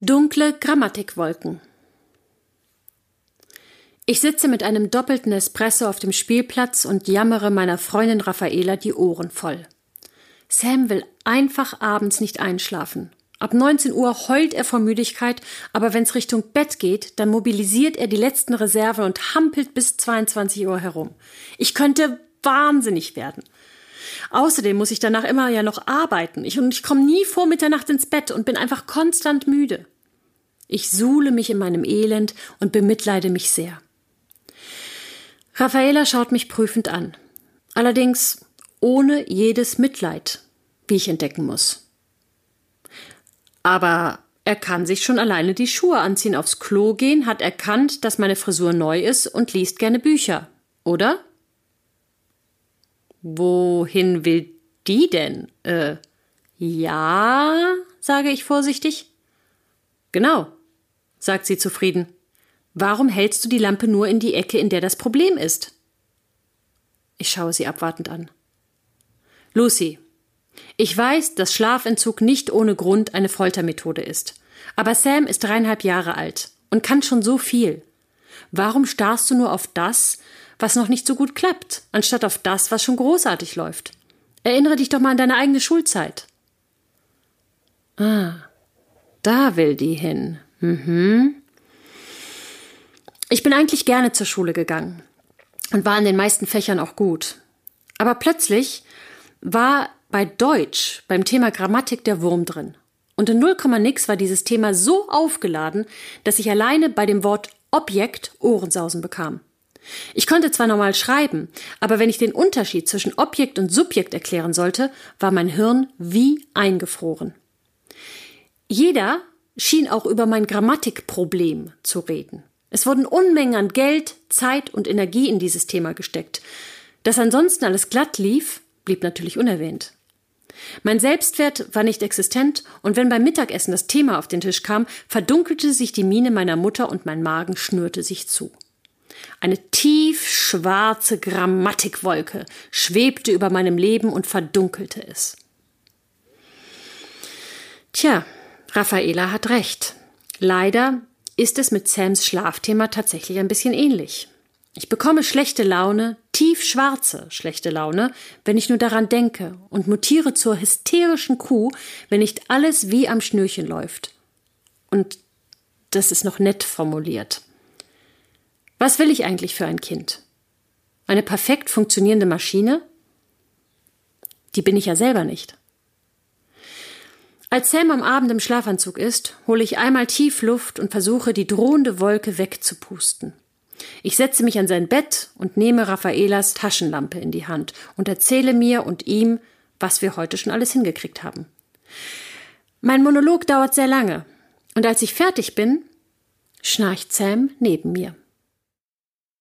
Dunkle Grammatikwolken. Ich sitze mit einem doppelten Espresso auf dem Spielplatz und jammere meiner Freundin Raffaela die Ohren voll. Sam will einfach abends nicht einschlafen. Ab 19 Uhr heult er vor Müdigkeit, aber wenn's Richtung Bett geht, dann mobilisiert er die letzten Reserven und hampelt bis 22 Uhr herum. Ich könnte wahnsinnig werden. Außerdem muss ich danach immer ja noch arbeiten. Ich, und ich komme nie vor Mitternacht ins Bett und bin einfach konstant müde. Ich suhle mich in meinem Elend und bemitleide mich sehr. Raffaela schaut mich prüfend an. Allerdings ohne jedes Mitleid, wie ich entdecken muss. Aber er kann sich schon alleine die Schuhe anziehen, aufs Klo gehen, hat erkannt, dass meine Frisur neu ist und liest gerne Bücher, oder? Wohin will die denn? Äh, ja, sage ich vorsichtig. Genau, sagt sie zufrieden. Warum hältst du die Lampe nur in die Ecke, in der das Problem ist? Ich schaue sie abwartend an. Lucy, ich weiß, dass Schlafentzug nicht ohne Grund eine Foltermethode ist. Aber Sam ist dreieinhalb Jahre alt und kann schon so viel. Warum starrst du nur auf das, was noch nicht so gut klappt, anstatt auf das, was schon großartig läuft. Erinnere dich doch mal an deine eigene Schulzeit. Ah, da will die hin. Mhm. Ich bin eigentlich gerne zur Schule gegangen und war in den meisten Fächern auch gut. Aber plötzlich war bei Deutsch beim Thema Grammatik der Wurm drin. Und in 0, nix war dieses Thema so aufgeladen, dass ich alleine bei dem Wort Objekt Ohrensausen bekam. Ich konnte zwar normal schreiben, aber wenn ich den Unterschied zwischen Objekt und Subjekt erklären sollte, war mein Hirn wie eingefroren. Jeder schien auch über mein Grammatikproblem zu reden. Es wurden Unmengen an Geld, Zeit und Energie in dieses Thema gesteckt. Dass ansonsten alles glatt lief, blieb natürlich unerwähnt. Mein Selbstwert war nicht existent, und wenn beim Mittagessen das Thema auf den Tisch kam, verdunkelte sich die Miene meiner Mutter und mein Magen schnürte sich zu. Eine tiefschwarze Grammatikwolke schwebte über meinem Leben und verdunkelte es. Tja, Raffaela hat recht. Leider ist es mit Sams Schlafthema tatsächlich ein bisschen ähnlich. Ich bekomme schlechte Laune, tiefschwarze schlechte Laune, wenn ich nur daran denke und mutiere zur hysterischen Kuh, wenn nicht alles wie am Schnürchen läuft. Und das ist noch nett formuliert. Was will ich eigentlich für ein Kind? Eine perfekt funktionierende Maschine? Die bin ich ja selber nicht. Als Sam am Abend im Schlafanzug ist, hole ich einmal tief Luft und versuche, die drohende Wolke wegzupusten. Ich setze mich an sein Bett und nehme Raffaelas Taschenlampe in die Hand und erzähle mir und ihm, was wir heute schon alles hingekriegt haben. Mein Monolog dauert sehr lange, und als ich fertig bin, schnarcht Sam neben mir.